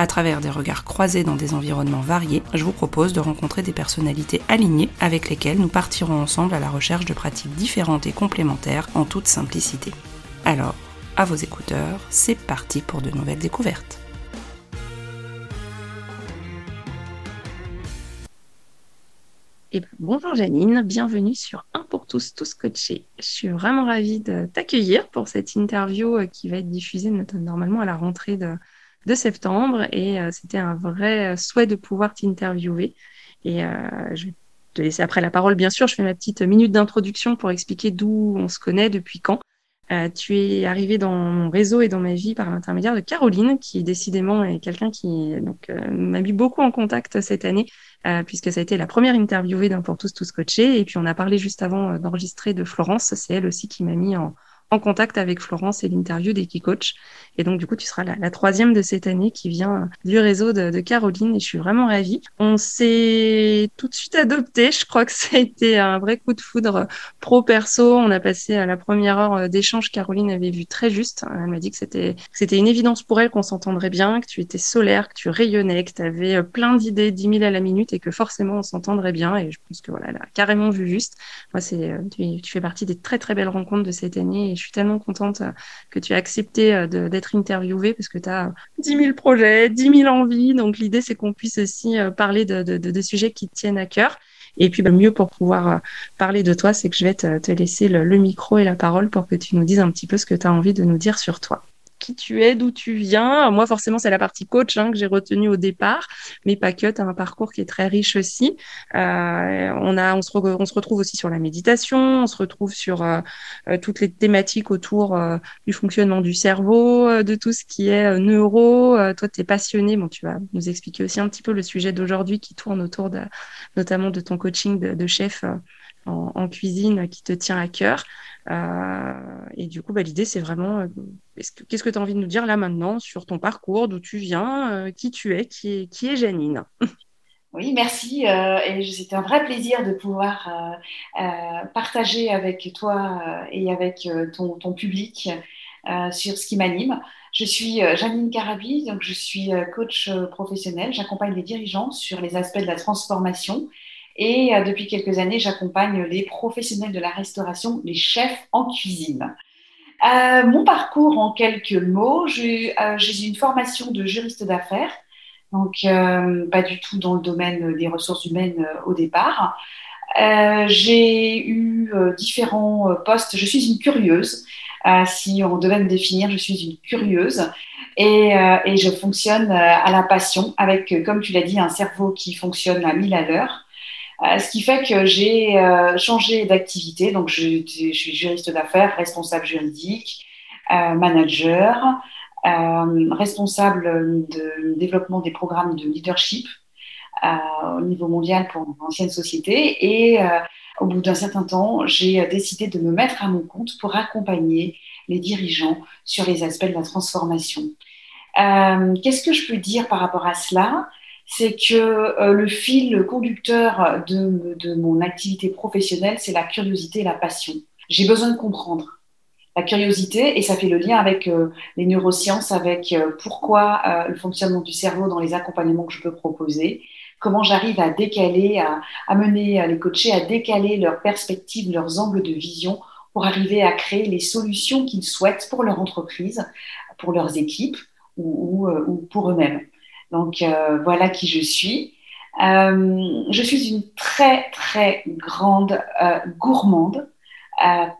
À travers des regards croisés dans des environnements variés, je vous propose de rencontrer des personnalités alignées avec lesquelles nous partirons ensemble à la recherche de pratiques différentes et complémentaires en toute simplicité. Alors, à vos écouteurs, c'est parti pour de nouvelles découvertes. Et bonjour Janine, bienvenue sur Un pour tous, tous coachés. Je suis vraiment ravie de t'accueillir pour cette interview euh, qui va être diffusée normalement à la rentrée de, de septembre et euh, c'était un vrai euh, souhait de pouvoir t'interviewer. Et euh, je vais te laisser après la parole, bien sûr. Je fais ma petite minute d'introduction pour expliquer d'où on se connaît, depuis quand. Tu es arrivé dans mon réseau et dans ma vie par l'intermédiaire de Caroline, qui décidément est quelqu'un qui donc m'a mis beaucoup en contact cette année, puisque ça a été la première interviewée d'un pour tous tous coachés. Et puis on a parlé juste avant d'enregistrer de Florence. C'est elle aussi qui m'a mis en, en contact avec Florence et l'interview des Key Coach. Et donc, du coup, tu seras la, troisième de cette année qui vient du réseau de, Caroline et je suis vraiment ravie. On s'est tout de suite adopté. Je crois que ça a été un vrai coup de foudre pro-perso. On a passé à la première heure d'échange. Caroline avait vu très juste. Elle m'a dit que c'était, une évidence pour elle qu'on s'entendrait bien, que tu étais solaire, que tu rayonnais, que tu avais plein d'idées, 10 000 à la minute et que forcément on s'entendrait bien. Et je pense que voilà, elle a carrément vu juste. Moi, c'est, tu, tu fais partie des très très belles rencontres de cette année je suis tellement contente euh, que tu aies accepté euh, d'être interviewée parce que tu as 10 000 projets, 10 000 envies. Donc, l'idée, c'est qu'on puisse aussi euh, parler de, de, sujets qui te tiennent à cœur. Et puis, bah, mieux pour pouvoir parler de toi, c'est que je vais te, te laisser le, le, micro et la parole pour que tu nous dises un petit peu ce que tu as envie de nous dire sur toi qui tu es, d'où tu viens. Moi, forcément, c'est la partie coach hein, que j'ai retenue au départ, mais pas que. Tu as un parcours qui est très riche aussi. Euh, on, a, on, se on se retrouve aussi sur la méditation, on se retrouve sur euh, euh toutes les thématiques autour du fonctionnement du cerveau, de tout ce qui est neuro. toi, tu es passionné. Bon, tu vas nous expliquer aussi un petit peu le sujet d'aujourd'hui qui tourne autour de, notamment de ton coaching de chef en, cuisine qui te tient à cœur. Euh, et du coup, bah, l'idée, c'est vraiment, euh, qu'est-ce que tu as envie de nous dire là maintenant sur ton parcours, d'où tu viens, euh, qui tu es, qui est, Janine? Oui, merci. et c'était un vrai plaisir de pouvoir partager avec toi et avec ton, ton public sur ce qui m'anime. Je suis Janine Carabi, donc je suis coach professionnel. J'accompagne les dirigeants sur les aspects de la transformation et euh, depuis quelques années, j'accompagne les professionnels de la restauration, les chefs en cuisine. Euh, mon parcours en quelques mots, j'ai euh, une formation de juriste d'affaires, donc euh, pas du tout dans le domaine des ressources humaines euh, au départ. Euh, j'ai eu différents postes. Je suis une curieuse. si on devait me définir, je suis une curieuse. Et, je fonctionne à la passion avec, comme tu l'as dit, un cerveau qui fonctionne à 1000 à l'heure. Euh, ce qui fait que j'ai euh, changé d'activité. Donc, je, suis juriste d'affaires, responsable juridique, euh, manager, responsable de développement des programmes de leadership au niveau mondial pour une ancienne société. Et au bout d'un certain temps, j'ai décidé de me mettre à mon compte pour accompagner les dirigeants sur les aspects de la transformation. Euh, Qu'est-ce que je peux dire par rapport à cela? C'est que euh, le fil conducteur de, mon activité professionnelle, c'est la curiosité et la passion. J'ai besoin de comprendre la curiosité et ça fait le lien avec euh, les neurosciences, avec euh, pourquoi le fonctionnement du cerveau dans les accompagnements que je peux proposer, comment j'arrive à décaler, à, à mener à les coacher, à décaler leurs perspectives, leurs angles de vision pour arriver à créer les solutions qu'ils souhaitent pour leur entreprise, pour leurs équipes ou pour eux-mêmes. Donc euh, voilà qui je suis. Euh, je suis une très très grande euh, gourmande,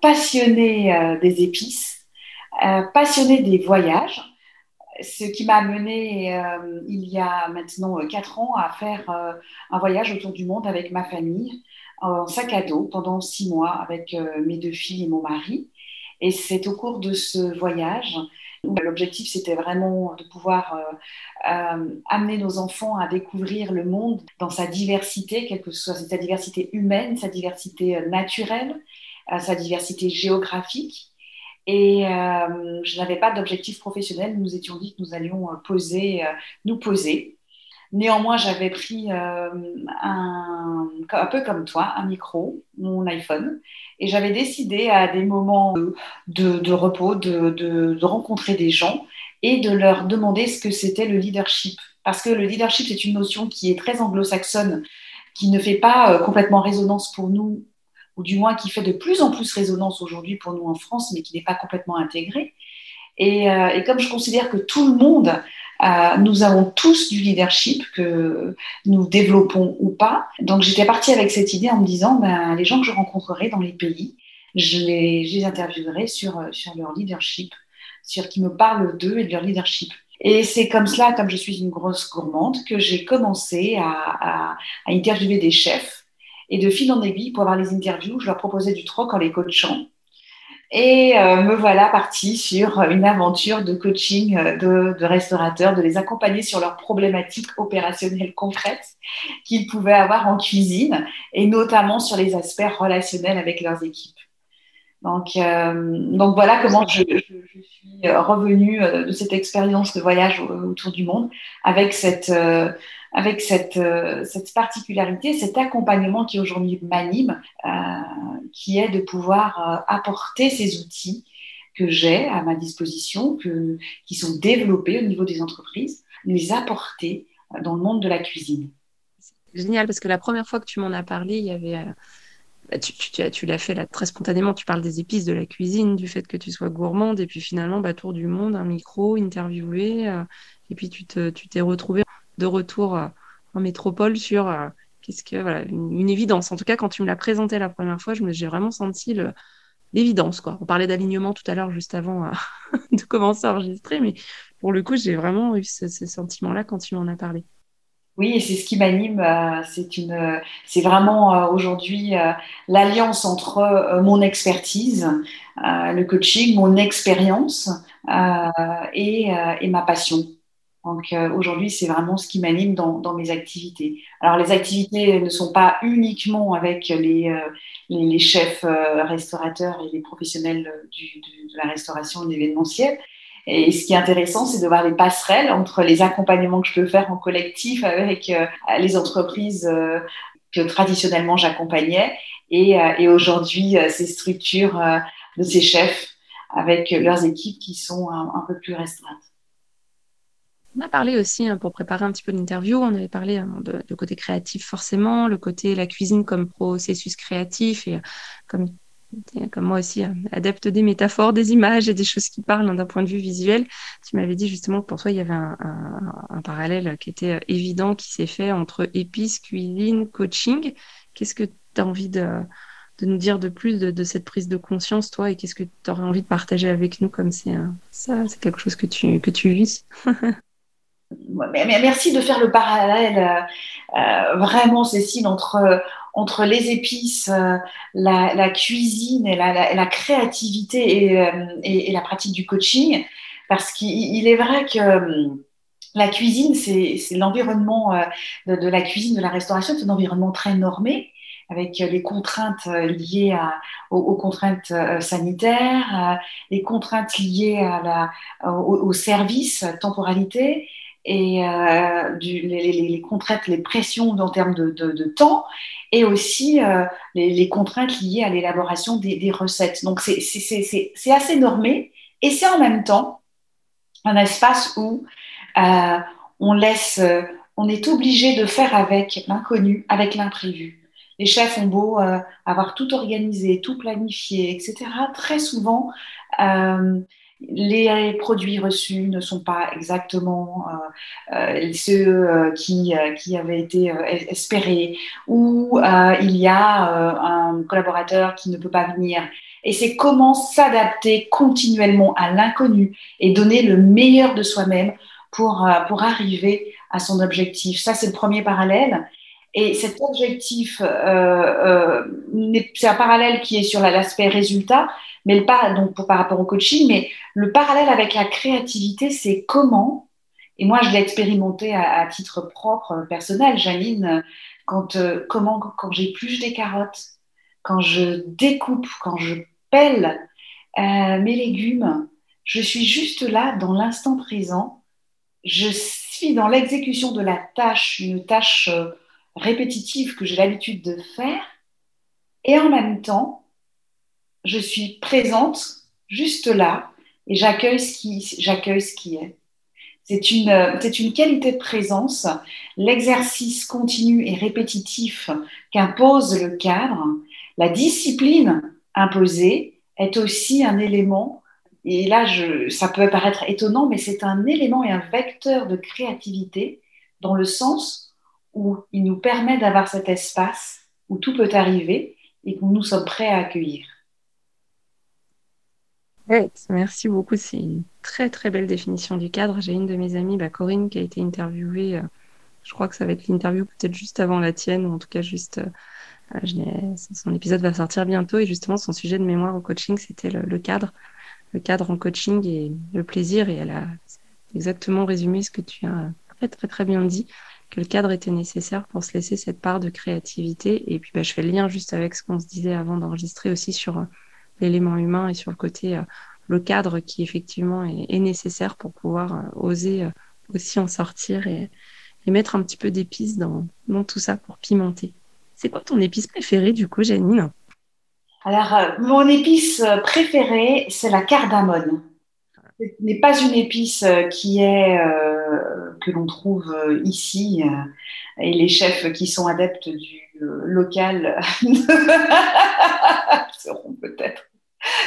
passionnée des épices, passionnée des voyages. ce qui m'a amené euh, il y a maintenant quatre ans à faire un voyage autour du monde avec ma famille en sac à dos pendant six mois avec mes deux filles et mon mari. Et c'est au cours de ce voyage L'objectif, c'était vraiment de pouvoir euh, euh, amener nos enfants à découvrir le monde dans sa diversité, quelle que soit sa diversité humaine, sa diversité euh, naturelle, sa diversité géographique. Et je n'avais pas d'objectif professionnel. Nous nous étions dit que nous allions poser, nous poser. Néanmoins, j'avais pris un, un peu comme toi, un micro, mon iPhone, et j'avais décidé à des moments de, repos de, rencontrer des gens et de leur demander ce que c'était le leadership. Parce que le leadership, c'est une notion qui est très anglo-saxonne, qui ne fait pas euh, complètement résonance pour nous, ou du moins qui fait de plus en plus résonance aujourd'hui pour nous en France, mais qui n'est pas complètement intégrée. Et, euh, comme je considère que tout le monde euh, nous avons tous du leadership que nous développons ou pas. Donc j'étais partie avec cette idée en me disant, ben, les gens que je rencontrerai dans les pays, je les, je les interviewerai sur, sur leur leadership, sur qui me parlent d'eux et de leur leadership. Et c'est comme cela, comme je suis une grosse gourmande, que j'ai commencé à, à, à, interviewer des chefs. Et de fil en aiguille, pour avoir les interviews, je leur proposais du troc en les coachant. Et euh, me voilà partie sur une aventure de coaching euh, de, de, restaurateurs, de les accompagner sur leurs problématiques opérationnelles concrètes qu'ils pouvaient avoir en cuisine et notamment sur les aspects relationnels avec leurs équipes. Donc, euh, donc voilà comment je, je, suis revenue de cette expérience de voyage autour du monde avec cette, avec cette, euh, cette particularité, cet accompagnement qui aujourd'hui m'anime, euh, qui est de pouvoir euh, apporter ces outils que j'ai à ma disposition, qui sont développés au niveau des entreprises, les apporter dans le monde de la cuisine. Génial parce que la première fois que tu m'en as parlé, il y avait bah, tu, l'as fait là très spontanément. Tu parles des épices, de la cuisine, du fait que tu sois gourmande, et puis finalement, bah, tour du monde, un micro, interviewé, et puis tu t'es tu retrouvé de retour euh, en métropole sur euh, qu'est-ce que voilà une, évidence. En tout cas, quand tu me l'as présenté la première fois, j'ai vraiment senti l'évidence quoi. On parlait d'alignement tout à l'heure juste avant euh, de commencer à enregistrer, mais pour le coup, j'ai vraiment eu ce, sentiment-là quand tu m'en as parlé. Oui, et c'est ce qui m'anime. c'est vraiment aujourd'hui l'alliance entre mon expertise, le coaching, mon expérience et, et ma passion. Donc euh, aujourd'hui, c'est vraiment ce qui m'anime dans, mes activités. Alors les activités ne sont pas uniquement avec les, euh, chefs euh, restaurateurs et les professionnels de la restauration et de l'événementiel. Et ce qui est intéressant, c'est de voir les passerelles entre les accompagnements que je peux faire en collectif avec les entreprises que traditionnellement j'accompagnais et, aujourd'hui ces structures de ces chefs avec leurs équipes qui sont un peu plus restreintes. On a parlé aussi, hein, pour préparer un petit peu l'interview, on avait parlé hein, de, côté créatif forcément, le côté la cuisine comme processus créatif et euh, comme, moi aussi, hein, adepte des métaphores, des images et des choses qui parlent d'un point de vue visuel. Tu m'avais dit justement que pour toi, il y avait un, parallèle qui était euh, évident qui s'est fait entre épices, cuisine, coaching. Qu'est-ce que tu as envie de, de, nous dire de plus de, cette prise de conscience, toi, et qu'est-ce que tu aurais envie de partager avec nous comme c'est ça, c'est quelque chose que tu, que tu vis? Merci de faire le parallèle euh, euh, vraiment, Cécile, entre, entre les épices, euh, la, cuisine et la, créativité et, la pratique du coaching, parce qu'il est vrai que la cuisine, c'est l'environnement de, la cuisine, de la restauration, c'est un environnement très normé avec les contraintes liées aux, contraintes sanitaires, les contraintes liées à la, au service, temporalité, et euh, les, contraintes, les pressions en termes de, temps, et aussi euh, les, contraintes liées à l'élaboration des, des, recettes. Donc c'est assez normé, et c'est en même temps un espace où euh, on laisse, on est obligé de faire avec l'inconnu, avec l'imprévu. Les chefs ont beau avoir tout organisé, tout planifié, etc. Très souvent, les produits reçus ne sont pas exactement euh, euh, ceux euh, qui, qui, avaient été espérés, ou il y a un collaborateur qui ne peut pas venir. Et c'est comment s'adapter continuellement à l'inconnu et donner le meilleur de soi-même pour, pour arriver à son objectif. Ça, c'est le premier parallèle. Et cet objectif, euh, c'est un parallèle qui est sur l'aspect résultat, mais pas donc pour, par rapport au coaching, mais le parallèle avec la créativité, c'est comment, et moi je l'ai expérimenté à, titre propre, euh, personnel, Janine, quand, euh, comment, quand j'épluche des carottes, quand je découpe, quand je pèle euh, mes légumes, je suis juste là dans l'instant présent, je suis dans l'exécution de la tâche, une tâche répétitive que j'ai l'habitude de faire, et en même temps, je suis présente juste là et j'accueille ce qui, j'accueille ce qui est. C'est une, c'est une qualité de présence. L'exercice continu et répétitif qu'impose le cadre, la discipline imposée est aussi un élément, et là ça peut paraître étonnant, mais c'est un élément et un vecteur de créativité dans le sens où il nous permet d'avoir cet espace où tout peut arriver et que nous sommes prêts à accueillir merci beaucoup. C'est une très très belle définition du cadre. J'ai une de mes amies, bah, Corinne, qui a été interviewée. Euh, je crois que ça va être l'interview peut-être juste avant la tienne, ou en tout cas juste. Euh, euh, son épisode va sortir bientôt et justement son sujet de mémoire au coaching, c'était le, cadre, le cadre en coaching et le plaisir. Et elle a exactement résumé ce que tu as très très très bien dit, que le cadre était nécessaire pour se laisser cette part de créativité. Et puis bah, je fais le lien juste avec ce qu'on se disait avant d'enregistrer aussi sur l'élément humain et sur le côté, euh, le cadre qui effectivement est, nécessaire pour pouvoir euh, oser euh, aussi en sortir et, mettre un petit peu d'épices dans, dans tout ça pour pimenter. C'est quoi ton épice préférée du coup, Janine? Alors, mon épice préférée, c'est la cardamone. N'est pas une épice qui est que l'on trouve ici et les chefs qui sont adeptes du local seront peut-être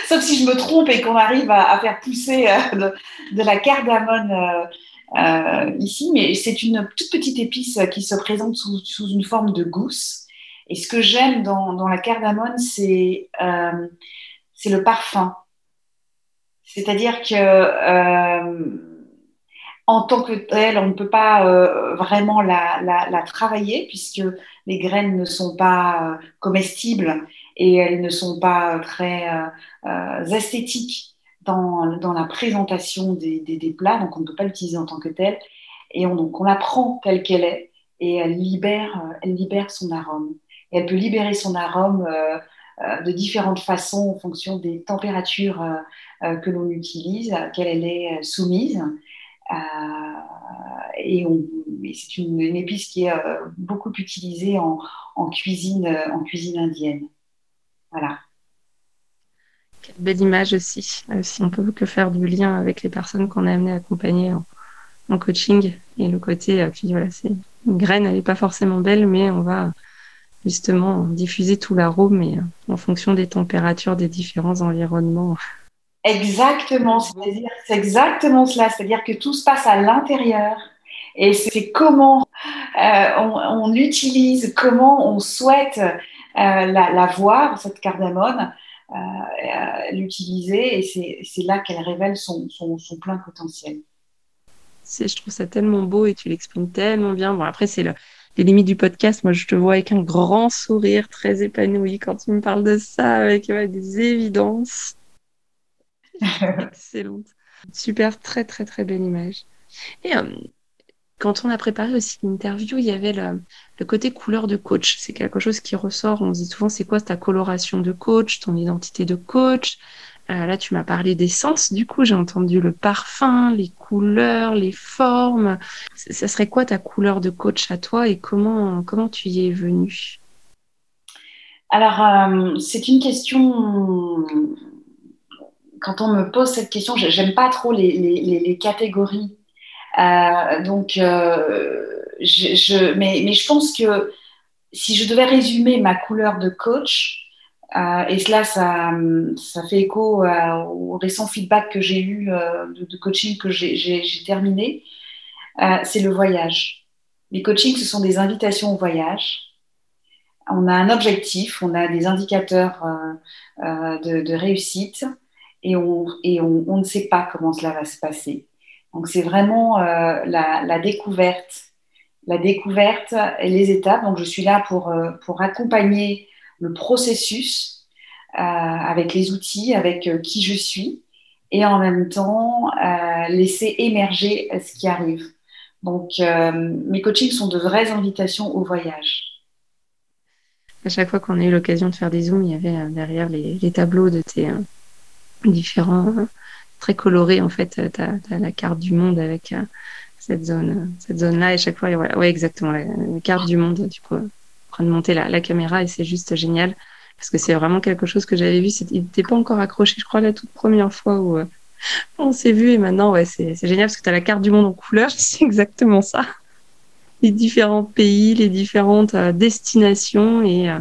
Sauf si je me trompe et qu'on arrive à, faire pousser euh, de, la cardamone euh, euh, ici, mais c'est une toute petite épice qui se présente sous, une forme de gousse. Et ce que j'aime dans, la cardamone, c'est le parfum. C'est-à-dire que en tant que telle, on ne peut pas vraiment la, la, travailler puisque les graines ne sont pas comestibles et elles ne sont pas très euh, euh, esthétiques dans, dans, la présentation des, des, plats, donc on ne peut pas l'utiliser en tant que telle. Et on, donc on la prend telle qu'elle est et elle libère, euh, elle libère son arôme. Et elle peut libérer son arôme de différentes façons en fonction des températures que l'on utilise, à laquelle elle est soumise. et, c'est une, épice qui est beaucoup utilisée en, cuisine, en cuisine indienne. Voilà. Quelle belle image aussi. Euh, si on peut que faire du lien avec les personnes qu'on a amenées à accompagner en, coaching et le côté, puis euh, voilà, c'est une graine, elle n'est pas forcément belle, mais on va justement diffuser tout l'arôme et euh, en fonction des températures des différents environnements. Exactement, c'est exactement cela, c'est-à-dire que tout se passe à l'intérieur et c'est comment on, on, utilise, comment on souhaite euh, la, voir, cette cardamone, euh, euh, l'utiliser, et c'est là qu'elle révèle son, plein potentiel. Je trouve ça tellement beau et tu l'exprimes tellement bien. Bon, après, c'est le, les limites du podcast. Moi, je te vois avec un grand sourire, très épanoui quand tu me parles de ça, avec des évidences. Excellente. Super, très, très, très belle image. Et quand on a préparé aussi l'interview, il y avait le, côté couleur de coach. C'est quelque chose qui ressort. On se dit souvent, c'est quoi ta coloration de coach, ton identité de coach? Euh, Là, tu m'as parlé des sens. Du coup, j'ai entendu le parfum, les couleurs, les formes. Ça serait quoi ta couleur de coach à toi et comment, comment tu y es venu Alors, euh, c'est une question quand on me pose cette question, j'aime pas trop les, les catégories euh, donc, euh, je, mais, mais, je pense que si je devais résumer ma couleur de coach, et cela, ça, ça, fait écho au récent feedback que j'ai eu de, coaching que j'ai terminé. c'est le voyage. Les coachings, ce sont des invitations au voyage. On a un objectif, on a des indicateurs de, réussite et, on, et on, ne sait pas comment cela va se passer. Donc c'est vraiment la, la découverte la découverte et les étapes. Donc, je suis là pour, euh, pour accompagner le processus euh, avec les outils, avec euh, qui je suis, et en même temps laisser émerger ce qui arrive. Donc, mes coachings sont de vraies invitations au voyage. À chaque fois qu'on a eu l'occasion de faire des zooms, il y avait derrière les, tableaux de tes différents, très colorés en fait, tu as, la carte du monde avec cette zone, cette zone-là. Et chaque fois, voilà, ouais, exactement, la, carte du monde. Du coup, en train de monter la, la caméra et c'est juste génial parce que c'est vraiment quelque chose que j'avais vu. Il n'était pas encore accroché, je crois, la toute première fois où euh, on s'est vu. Et maintenant, ouais, c'est génial parce que tu as la carte du monde en couleur. C'est exactement ça. Les différents pays, les différentes euh, destinations. Et, euh,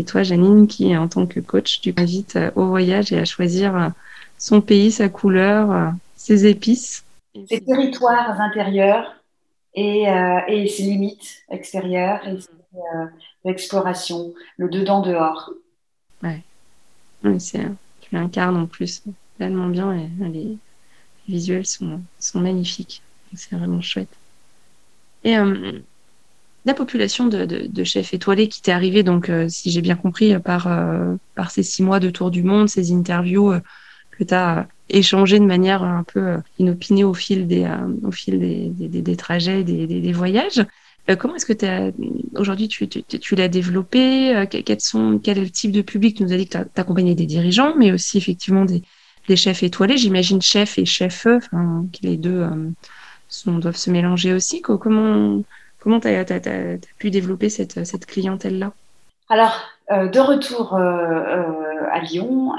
et toi, Janine, qui, en tant que coach, tu m'invites au voyage et à choisir son pays, sa couleur, ses épices ses territoires intérieurs et, euh, et, ses limites extérieures et euh, l'exploration, le dedans-dehors. Ouais. Oui, tu l'incarnes en plus tellement bien et les visuels sont, sont magnifiques. C'est vraiment chouette. Et euh, la population de, chefs étoilés qui t'est arrivée, donc, si j'ai bien compris, par, par ces six mois de tour du monde, ces interviews que tu as échangé de manière un peu euh, inopinée au fil des, euh, au fil des, trajets, des, voyages. Euh, comment est-ce que aujourd'hui tu, l'as développé Quel est le type de public? Tu nous as dit que tu accompagné des dirigeants, mais aussi effectivement des, des chefs étoilés. J'imagine chef et chef, enfin, que les deux sont, doivent se mélanger aussi. Comment comment tu as, as, pu développer cette, cette clientèle-là? Alors, de retour à Lyon,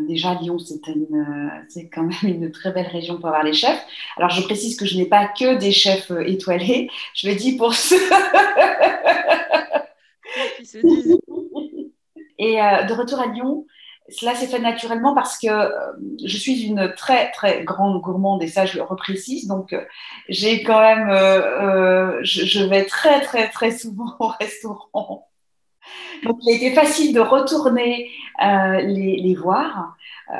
déjà, Lyon, c'est quand même une très belle région pour avoir les chefs. Alors, je précise que je n'ai pas que des chefs euh, étoilés. Je le dis pour ceux qui se disent. Et euh, de retour à Lyon, cela s'est fait naturellement parce que euh, je suis une très très grande gourmande et ça je le reprécise donc j'ai quand même je, vais très très très souvent au restaurant donc, il a été facile de retourner euh, les, voir euh,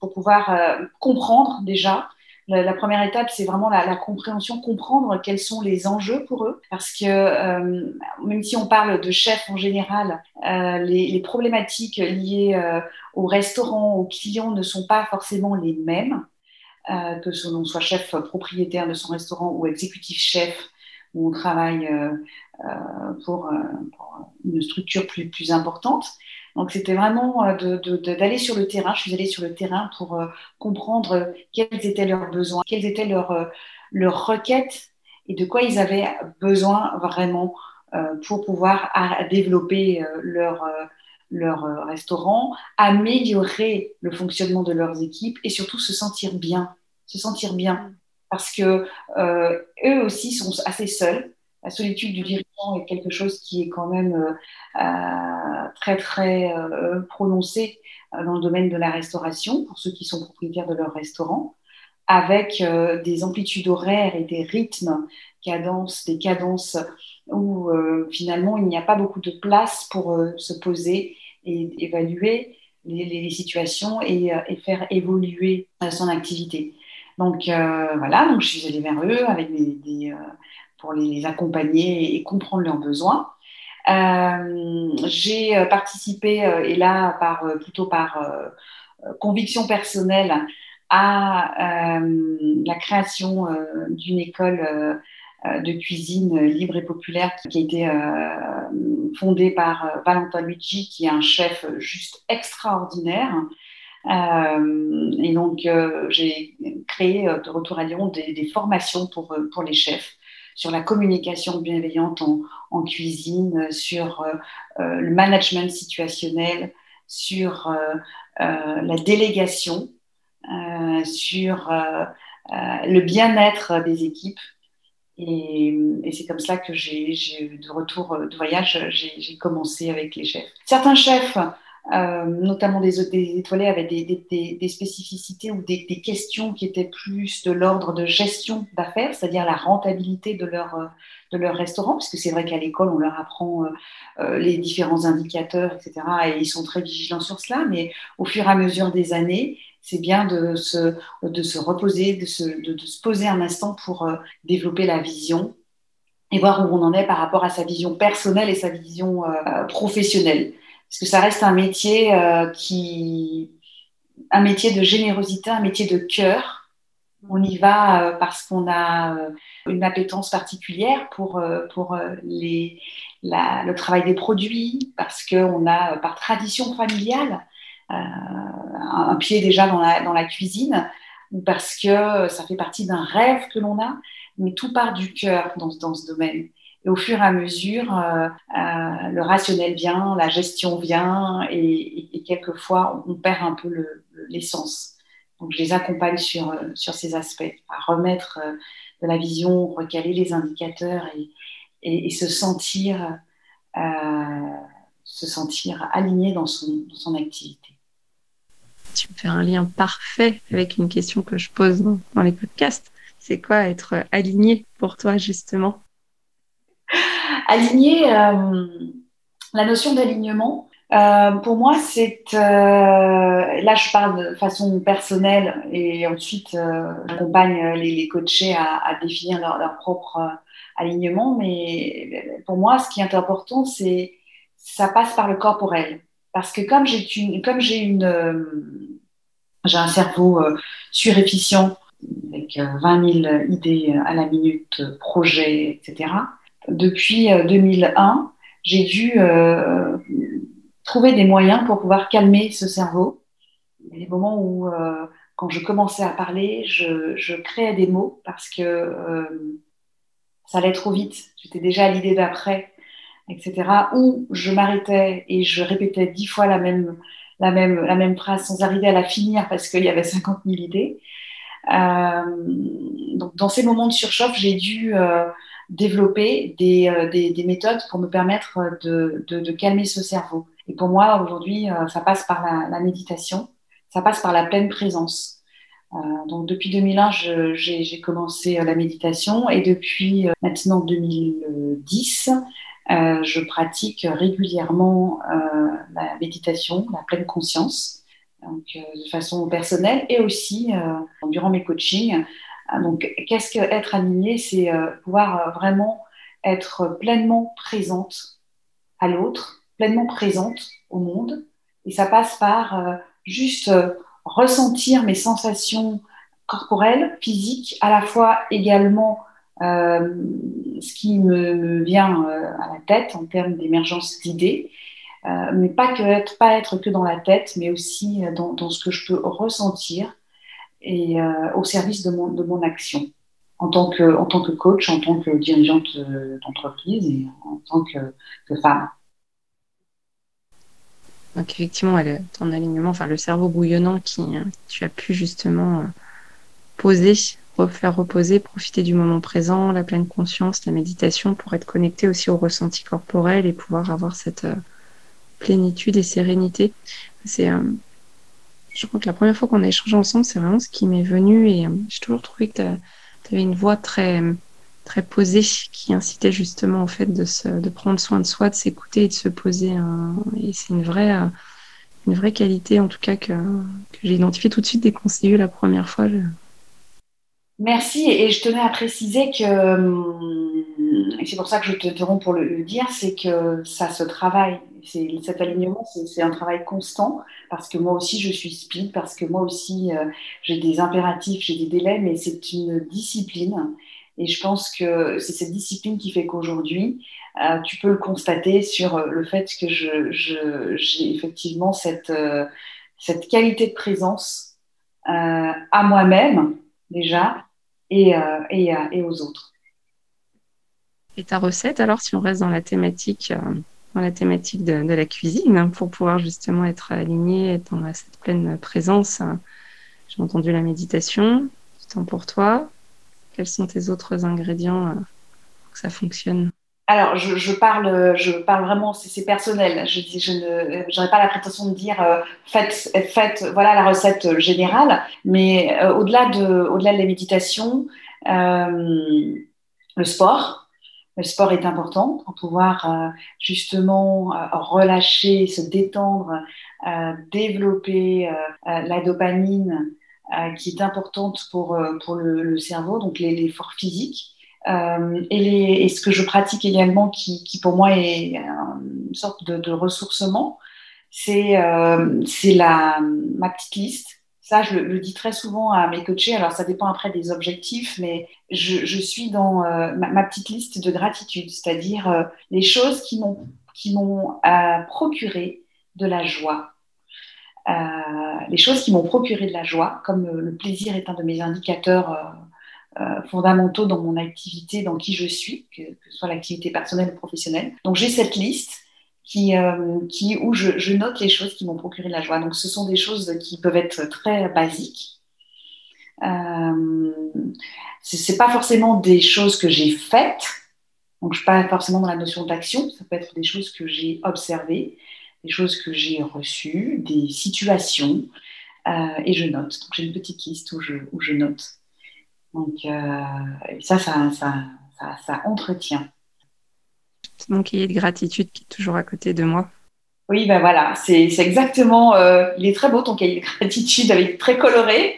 pour pouvoir euh, comprendre déjà. La, première étape, c'est vraiment la, compréhension, comprendre quels sont les enjeux pour eux. Parce que même si on parle de chefs en général, les, problématiques liées au restaurant, aux clients ne sont pas forcément les mêmes. que l'on soit chef propriétaire de son restaurant ou exécutif chef, où on travaille euh, pour, euh, pour, une structure plus, plus importante. Donc c'était vraiment euh, d'aller sur le terrain. Je suis allée sur le terrain pour comprendre quels étaient leurs besoins, quelles étaient leurs, leurs requêtes et de quoi ils avaient besoin vraiment pour pouvoir développer leur, leur restaurant, améliorer le fonctionnement de leurs équipes et surtout se sentir bien, se sentir bien. Parce que eux aussi sont assez seuls. La solitude du dirigeant est quelque chose qui est quand même euh, euh, très très euh, prononcé dans le domaine de la restauration pour ceux qui sont propriétaires de leur restaurant, avec des amplitudes horaires et des rythmes, cadences, des cadences où finalement il n'y a pas beaucoup de place pour se poser et évaluer les, situations et, faire évoluer son activité. Donc voilà, donc je suis allée vers eux avec des, pour les accompagner et comprendre leurs besoins. Euh, j'ai euh, participé, euh, et là plutôt par conviction personnelle, à la création d'une école de cuisine libre et populaire qui a été fondée par Valentin Luigi, qui est un chef juste extraordinaire. et donc, j'ai créé de retour à Lyon des, formations pour les chefs sur la communication bienveillante en, cuisine, sur euh, euh, le management situationnel, sur euh, la délégation, sur le bien-être des équipes. Et, c'est comme ça que j'ai, de retour de voyage, j'ai commencé avec les chefs. Certains chefs euh, notamment des, des étoilés avec des, spécificités ou des, questions qui étaient plus de l'ordre de gestion d'affaires, c'est-à-dire la rentabilité de leur, de leur restaurant, parce que c'est vrai qu'à l'école, on leur apprend euh, les différents indicateurs, etc., et ils sont très vigilants sur cela, mais au fur et à mesure des années, c'est bien de se, reposer, de se, de, de se poser un instant pour développer la vision et voir où on en est par rapport à sa vision personnelle et sa vision euh, professionnelle. Parce que ça reste un métier euh, qui, un métier de générosité, un métier de cœur. On y va euh, parce qu'on a une appétence particulière pour, pour le travail des produits, parce qu'on a par tradition familiale un pied déjà dans la, dans la cuisine, ou parce que ça fait partie d'un rêve que l'on a mais tout part du cœur dans, dans, ce domaine. Et au fur et à mesure, euh, euh, le rationnel vient, la gestion vient, et, quelquefois, on perd un peu l'essence. Donc, je les accompagne sur, euh, sur ces aspects, à remettre de la vision, recaler les indicateurs et, et se sentir, se sentir aligné dans son, dans son activité. Tu me fais un lien parfait avec une question que je pose dans les podcasts c'est quoi être aligné pour toi, justement? Aligné, euh, la notion d'alignement, euh, pour moi, c'est. Euh, là, je parle de façon personnelle et ensuite, j'accompagne les, coachés à, définir leur, propre alignement. Mais pour moi, ce qui est important, c'est ça passe par le corporel. Parce que comme j'ai une, j'ai un cerveau surefficient avec 20 euh, 000 idées à la minute, projets, etc. Depuis 2001, euh, j'ai dû euh, trouver des moyens pour pouvoir calmer ce cerveau. Il y a des moments où, quand je commençais à parler, je, je créais des mots parce que ça allait trop vite. J'étais déjà à l'idée d'après, etc. Ou je m'arrêtais et je répétais dix fois la même, la, même, la même phrase sans arriver à la finir parce qu'il y avait 50 000 idées. Euh, donc, dans ces moments de surchauffe, j'ai dû euh, développer des, euh, des, des, méthodes pour me permettre de, de, calmer ce cerveau. Et pour moi, aujourd'hui, ça passe par la, méditation, ça passe par la pleine présence. Euh, donc depuis 2001, j'ai commencé la méditation et depuis maintenant 2010, euh, je pratique régulièrement la méditation, la pleine conscience donc, euh, de façon personnelle et aussi euh, durant mes coachings. Euh, donc, qu'est-ce que être aligné C'est pouvoir vraiment être pleinement présente à l'autre, pleinement présente au monde. Et ça passe par juste ressentir mes sensations corporelles, physiques, à la fois également euh, ce qui me vient à la tête en termes d'émergence d'idées, euh, mais pas, être, pas être que dans la tête, mais aussi euh, dans ce que je peux ressentir et euh, au service de mon, de mon action en tant, que, en tant que coach, en tant que dirigeante d'entreprise et en tant que, femme. Donc effectivement, ton alignement, enfin le cerveau bouillonnant qui tu as pu justement poser, refaire reposer, profiter du moment présent, la pleine conscience, la méditation pour être connecté aussi au ressenti corporel et pouvoir avoir cette plénitude et sérénité. C'est, euh, je crois que la première fois qu'on a échangé ensemble, c'est vraiment ce qui m'est venu et euh, j'ai toujours trouvé que tu avais une voix très très posée qui incitait justement au fait de, se, de prendre soin de soi, de s'écouter et de se poser. et c'est une vraie euh, une vraie qualité en tout cas que, que j'ai identifié tout de suite dès qu'on s'est eu la première fois. Merci et je tenais à préciser que, et c'est pour ça que je te romps pour le dire, c'est que ça se travaille cet alignement, c'est un travail constant parce que moi aussi je suis speed, parce que moi aussi euh, j'ai des impératifs, j'ai des délais, mais c'est une discipline. Et je pense que c'est cette discipline qui fait qu'aujourd'hui, euh, tu peux le constater sur euh, le fait que j'ai je, effectivement cette, cette qualité de présence à moi-même déjà et, et, et aux autres. Et ta recette, alors, si on reste dans la thématique dans la thématique de, la cuisine hein, pour pouvoir justement être aligné, être dans cette pleine présence. J'ai entendu la méditation, du temps pour toi. Quels sont tes autres ingrédients euh, pour que ça fonctionne? Alors, je, parle, je parle vraiment, c'est personnel. Je n'aurais pas la prétention de dire euh, faites, faites, voilà la recette générale, mais euh, au-delà de, au-delà de la méditation, le sport, le sport est important pour pouvoir justement relâcher, se détendre, développer la dopamine qui est importante pour, pour le, cerveau, donc l'effort physique. Euh, et, ce que je pratique également, qui, pour moi est une sorte de, ressourcement, c'est euh, ma petite liste. Ça, je le, dis très souvent à mes coachés. Alors, ça dépend après des objectifs, mais je, suis dans euh, ma, petite liste de gratitude, c'est-à-dire euh, les choses qui m'ont qui m'ont procuré de la joie. les choses qui m'ont procuré de la joie, comme le plaisir est un de mes indicateurs euh, fondamentaux dans mon activité, dans qui je suis, que, ce soit l'activité personnelle ou professionnelle. Donc j'ai cette liste qui, euh, qui, où je, note les choses qui m'ont procuré la joie. Donc ce sont des choses qui peuvent être très basiques. Euh, ce n'est pas forcément des choses que j'ai faites, donc je ne suis pas forcément dans la notion d'action, ça peut être des choses que j'ai observées, des choses que j'ai reçues, des situations, euh, et je note. Donc j'ai une petite liste où je, où je note. Donc, euh, ça, ça, ça, ça, entretient. Mon cahier de gratitude qui est toujours à côté de moi. Oui, ben voilà, c'est exactement. Euh, il est très beau ton cahier de gratitude, avec très coloré.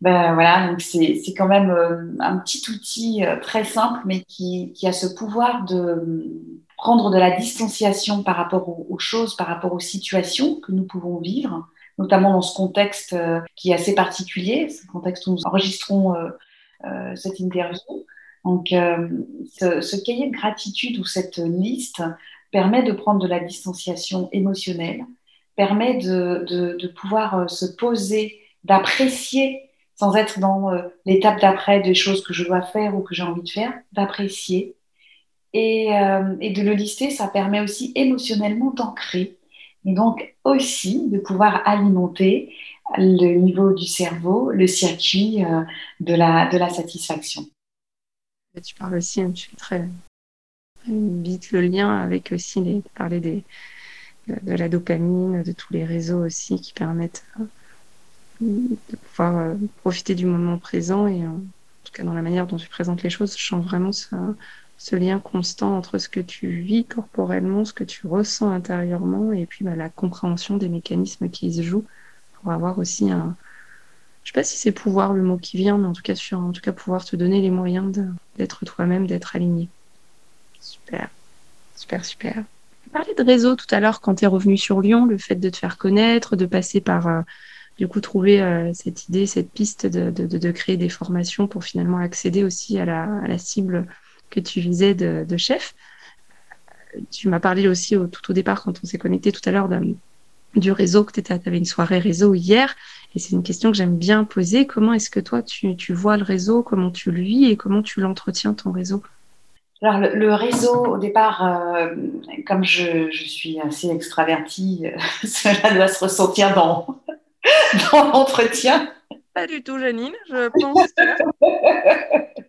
Ben voilà, donc c'est quand même euh, un petit outil très simple, mais qui, qui, a ce pouvoir de prendre de la distanciation par rapport aux choses, par rapport aux situations que nous pouvons vivre, notamment dans ce contexte euh, qui est assez particulier, ce contexte où nous enregistrons euh, euh, cette interview. Donc, ce, cahier de gratitude ou cette liste permet de prendre de la distanciation émotionnelle, permet de, pouvoir se poser, d'apprécier sans être dans l'étape d'après des choses que je dois faire ou que j'ai envie de faire, d'apprécier. Et, de le lister, ça permet aussi émotionnellement d'ancrer et donc aussi de pouvoir alimenter le niveau du cerveau, le circuit euh, de la satisfaction. Tu parles aussi, hein, tu fais très vite le lien avec aussi les, parler des, de, la dopamine, de tous les réseaux aussi qui permettent euh, de pouvoir euh, profiter du moment présent et en tout cas dans la manière dont tu présentes les choses, je sens vraiment ce lien constant entre ce que tu vis corporellement, ce que tu ressens intérieurement, et puis bah, la compréhension des mécanismes qui se jouent pour avoir aussi un. Je sais pas si c'est pouvoir le mot qui vient, mais en tout cas, sur, en tout cas pouvoir te donner les moyens d'être toi-même, d'être aligné. Super, super, super. Tu parlais de réseau tout à l'heure quand tu es revenu sur Lyon, le fait de te faire connaître, de passer par. Euh, du coup, trouver euh, cette idée, cette piste de, de, créer des formations pour finalement accéder aussi à la, cible que tu visais de, chef. Tu m'as parlé aussi au, tout au départ, quand on s'est connecté tout à l'heure, du réseau, que tu avais une soirée réseau hier. Et c'est une question que j'aime bien poser. Comment est-ce que toi, tu, vois le réseau? Comment tu le vis? Et comment tu l'entretiens, ton réseau? Alors le, réseau, au départ, euh, comme je, suis assez extravertie, cela doit se ressentir dans, dans l'entretien. Pas du tout, Janine, je pense.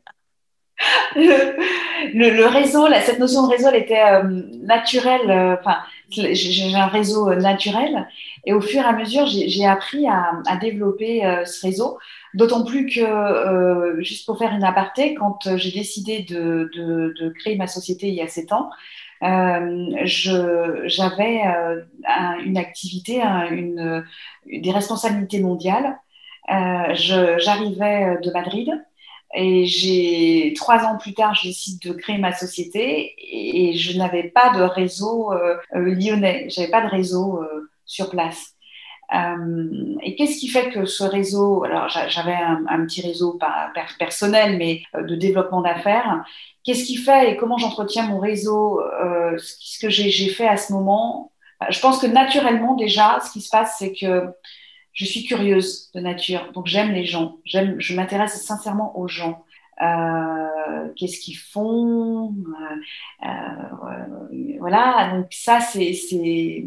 le, réseau, cette notion de réseau, elle était euh, naturelle. Euh, enfin, j'ai un réseau euh, naturel. Et au fur et à mesure, j'ai appris à, développer ce réseau. D'autant plus que, juste pour faire une aparté, quand j'ai décidé de, créer ma société il y a sept ans, j'avais une activité, une, des responsabilités mondiales. J'arrivais de Madrid et j'ai trois ans plus tard, je décide de créer ma société et je n'avais pas de réseau euh, euh lyonnais, j'avais pas de réseau euh, sur place. Euh, et qu'est-ce qui fait que ce réseau, alors j'avais un, un, petit réseau pas personnel, mais euh, de développement d'affaires. Qu'est-ce qui fait et comment j'entretiens mon réseau Ce que j'ai fait à ce moment, je pense que naturellement déjà, ce qui se passe, c'est que je suis curieuse de nature, donc j'aime les gens. J'aime, je m'intéresse sincèrement aux gens. Euh, qu'est-ce qu'ils font? Euh, euh, Voilà, donc ça, c'est, c'est,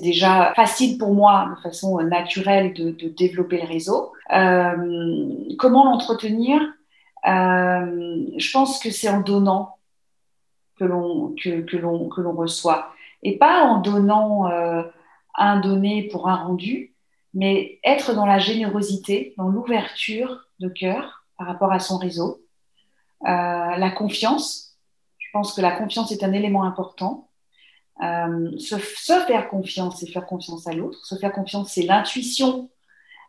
déjà facile pour moi, de façon naturelle, de, développer le réseau. comment l'entretenir? Je pense que c'est en donnant. que l'on que, l'on que l'on reçoit et pas en donnant un donné pour un rendu, mais être dans la générosité, dans l'ouverture de cœur par rapport à son réseau, euh, la confiance. Je pense que la confiance est un élément important. Euh, se, faire confiance et faire confiance à l'autre. Se faire confiance, c'est l'intuition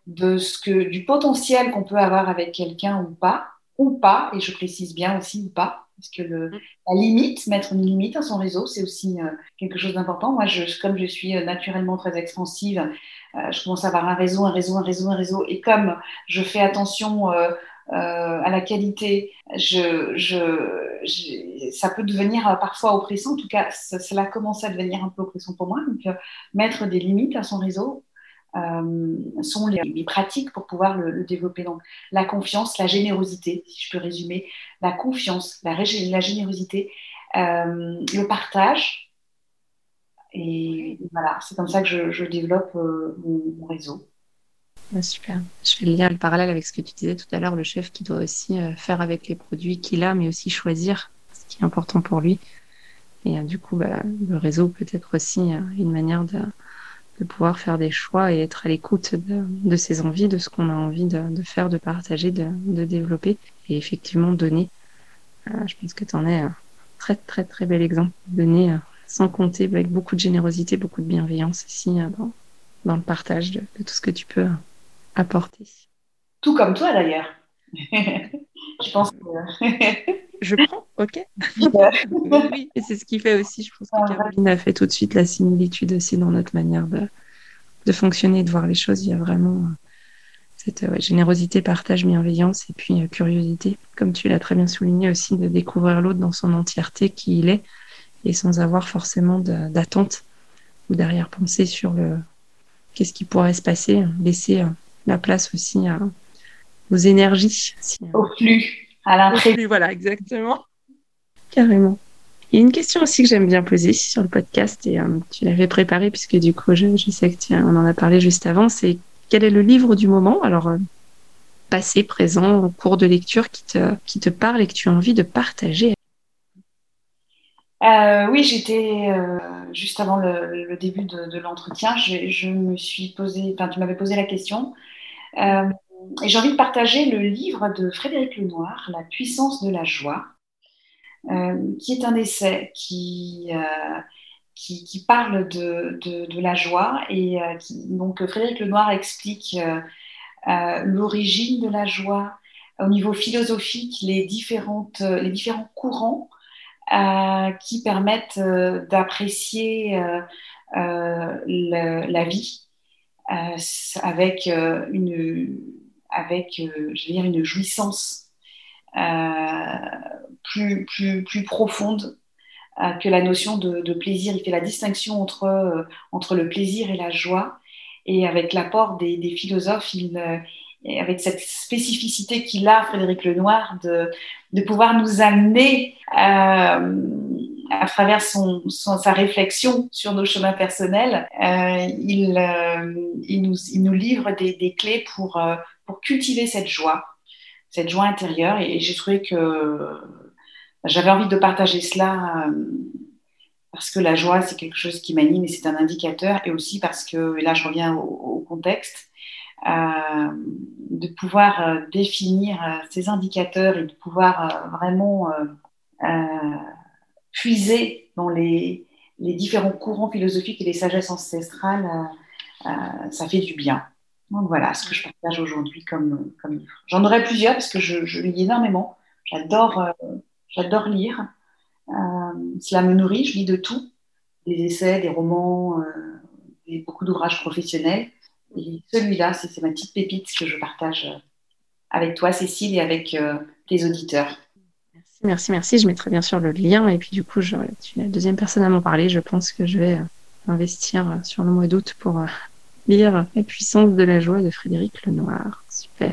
de ce que, du potentiel qu'on peut avoir avec quelqu'un ou pas, ou pas, et je précise bien aussi ou pas, parce que le, mm. la limite, mettre une limite à son réseau, c'est aussi euh, quelque chose d'important. Moi, je, comme je suis euh, naturellement très expansive, euh, je commence à avoir un réseau, un réseau, un réseau, un réseau, et comme je fais attention euh, à la qualité, je, je, je, ça peut devenir parfois oppressant. En tout cas, ça, cela commence à devenir un peu oppressant pour moi. Donc, mettre des limites à son réseau, euh, sont les, les, pratiques pour pouvoir le, le, développer. Donc, la confiance, la générosité, si je peux résumer, la confiance, la, la générosité, euh, le partage. Et voilà, c'est comme ça que je, je développe euh, mon, mon, réseau. Ah, super. Je fais le lien, le parallèle avec ce que tu disais tout à l'heure, le chef qui doit aussi faire avec les produits qu'il a, mais aussi choisir ce qui est important pour lui. Et du coup, bah, le réseau peut être aussi une manière de, de pouvoir faire des choix et être à l'écoute de, de, ses envies, de ce qu'on a envie de, de, faire, de partager, de, de, développer et effectivement donner. Euh, je pense que tu en es un très très très bel exemple. Donner euh, sans compter avec beaucoup de générosité, beaucoup de bienveillance aussi euh, dans, dans le partage de, tout ce que tu peux apporter. Tout comme toi d'ailleurs. je pense que... je prends, ok. oui, et c'est ce qui fait aussi, je pense que Caroline a fait tout de suite la similitude aussi dans notre manière de, de fonctionner, de voir les choses. Il y a vraiment cette ouais, générosité, partage, bienveillance et puis euh, curiosité, comme tu l'as très bien souligné aussi, de découvrir l'autre dans son entièreté, qui il est, et sans avoir forcément d'attente ou d'arrière-pensée sur le qu'est-ce qui pourrait se passer, laisser euh, la place aussi à, aux énergies. Si, au flux à l'imprévu. Voilà, exactement. Carrément. Il y a une question aussi que j'aime bien poser sur le podcast et euh, tu l'avais préparée puisque du coup je, je sais que tu, on en a parlé juste avant. C'est quel est le livre du moment? Alors euh, passé, présent, en cours de lecture qui te qui te parle et que tu as envie de partager? Euh, oui, j'étais euh, juste avant le, le début de, de l'entretien. Je, je, me suis posé, enfin tu m'avais posé la question. Euh, et j'ai envie de partager le livre de Frédéric Lenoir, La puissance de la joie, euh, qui est un essai qui, euh, qui, parle de, de, la joie. Et euh, donc, Frédéric Lenoir explique l'origine de la joie au niveau philosophique, les, différentes, les différents courants qui permettent d'apprécier la vie avec une avec, euh, je veux dire, une jouissance euh, plus, plus, plus profonde euh, que la notion de, plaisir. Il fait la distinction entre, entre le plaisir et la joie. Et avec l'apport des, philosophes, il, avec cette spécificité qu'il a, Frédéric Lenoir, de, de pouvoir nous amener à travers son, son, sa réflexion sur nos chemins personnels, il, il, nous, il, nous, livre des clés pour, pour cultiver cette joie, cette joie intérieure. Et, j'ai trouvé que j'avais envie de partager cela euh, parce que la joie, c'est quelque chose qui m'anime et c'est un indicateur. Et aussi parce que, et là je reviens au, contexte, euh, de pouvoir euh, définir euh, ces indicateurs et de pouvoir euh, vraiment puiser dans les, les, différents courants philosophiques et les sagesses ancestrales, ça fait du bien. Donc voilà ce que je partage aujourd'hui comme, comme livre. J'en aurai plusieurs parce que je, je lis énormément. J'adore euh, j'adore lire. Euh, cela me nourrit, je lis de tout. Des essais, des romans, euh, et beaucoup d'ouvrages professionnels. Et celui-là, c'est ma petite pépite que je partage avec toi, Cécile, et avec tes auditeurs. Merci, merci, merci. Je mettrai bien sûr le lien. Et puis du coup, je, tu es la deuxième personne à m'en parler. Je pense que je vais investir sur le mois d'août pour La puissance de la joie de Frédéric Lenoir. Super.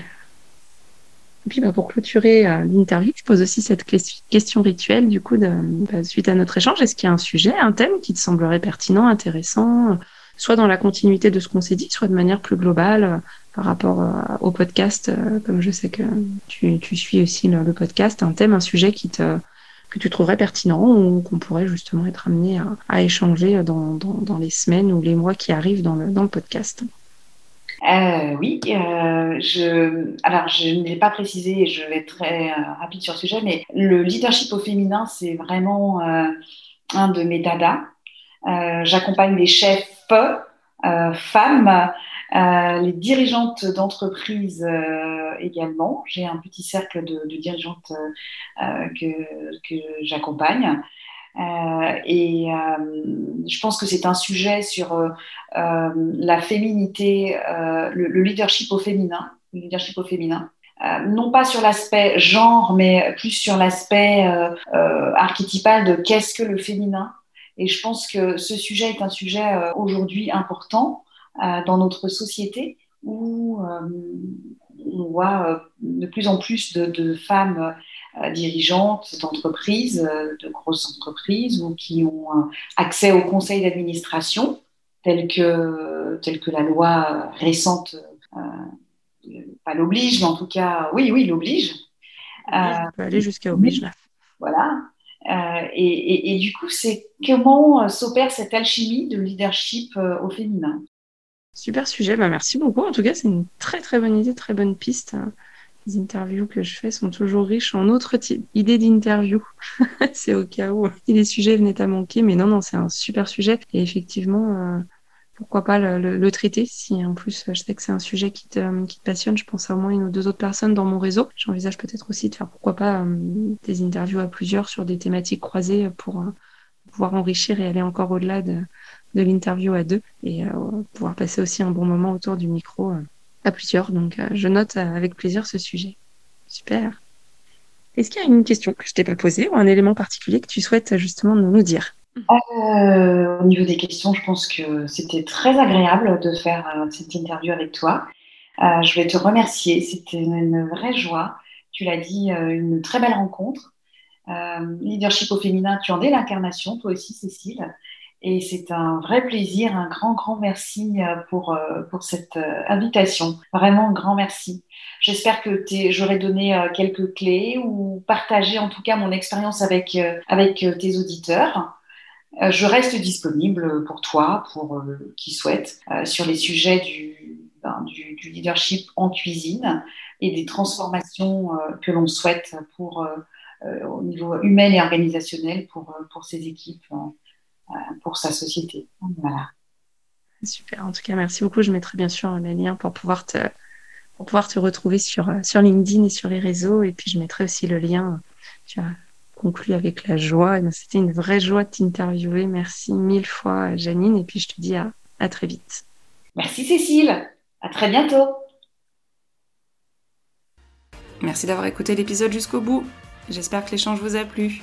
Et puis bah, pour clôturer euh, l'interview, je pose aussi cette question rituelle du coup bah, suite à notre échange. Est-ce qu'il y a un sujet, un thème qui te semblerait pertinent, intéressant, soit dans la continuité de ce qu'on s'est dit, soit de manière plus globale euh, par rapport euh, au podcast, comme je sais que tu, suis aussi le, podcast, un thème, un sujet qui te que tu trouverais pertinent ou qu'on pourrait justement être amené à, échanger dans, dans, les semaines ou les mois qui arrivent dans le, dans le podcast. Euh, oui, euh, je, alors je ne l'ai pas précisé et je vais être très euh, rapide sur le sujet, mais le leadership au féminin, c'est vraiment un de mes dadas. J'accompagne les chefs femmes, les dirigeantes d'entreprise également. J'ai un petit cercle de, de dirigeantes que, que j'accompagne. Euh, et euh, je pense que c'est un sujet sur euh, la féminité, le, leadership au féminin, le leadership au féminin. non pas sur l'aspect genre, mais plus sur l'aspect archétypal de qu'est-ce que le féminin. Et je pense que ce sujet est un sujet aujourd'hui important dans notre société où on voit de plus en plus de, de femmes euh, dirigeantes d'entreprises, euh, de grosses entreprises, ou qui ont accès au conseil d'administration, tel que, tel que la loi récente, euh, pas l'oblige, mais en tout cas, oui, oui, l'oblige. On peut aller jusqu'à oblige, là. Voilà. et, et, du coup, c'est comment s'opère cette alchimie de leadership au féminin? Super sujet, bah, merci beaucoup. En tout cas, c'est une très très bonne idée, très bonne piste les interviews que je fais sont toujours riches en autres idées d'interviews. c'est au cas où les sujets venaient à manquer, mais non, non, c'est un super sujet. Et effectivement, euh, pourquoi pas le, traiter si en plus je sais que c'est un sujet qui te, qui te passionne. Je pense à au moins une ou deux autres personnes dans mon réseau. J'envisage peut-être aussi de faire pourquoi pas euh, des interviews à plusieurs sur des thématiques croisées pour euh, pouvoir enrichir et aller encore au-delà de, de l'interview à deux et pouvoir passer aussi un bon moment autour du micro à plusieurs. Donc, euh, je note euh, avec plaisir ce sujet. Super. Est-ce qu'il y a une question que je t'ai pas posée ou un élément particulier que tu souhaites justement nous dire? Euh, Au niveau des questions, je pense que c'était très agréable de faire cette interview avec toi. je voulais te remercier. C'était une, vraie joie. Tu l'as dit, une très belle rencontre. leadership au féminin, tu en es l'incarnation, toi aussi, Cécile. Et c'est un vrai plaisir, un grand, grand merci euh, pour, euh, pour cette euh, invitation. Vraiment, grand merci. J'espère que j'aurai donné quelques clés ou partagé en tout cas mon expérience avec, avec tes auditeurs. Je reste disponible pour toi, pour qui souhaite, sur les sujets ben, du, du, leadership en cuisine et des transformations que l'on souhaite pour, au niveau humain et organisationnel pour, pour ces équipes euh, pour sa société. Voilà. Super. En tout cas, merci beaucoup. Je mettrai bien sûr les liens pour pouvoir te, pour pouvoir te retrouver sur, euh, sur LinkedIn et sur les réseaux. Et puis, je mettrai aussi le lien. Tu as conclu avec la joie. Ben, c'était une vraie joie de t'interviewer. Merci mille fois, Janine. Et puis, je te dis à, à très vite. Merci, Cécile. À très bientôt. Merci d'avoir écouté l'épisode jusqu'au bout. J'espère que l'échange vous a plu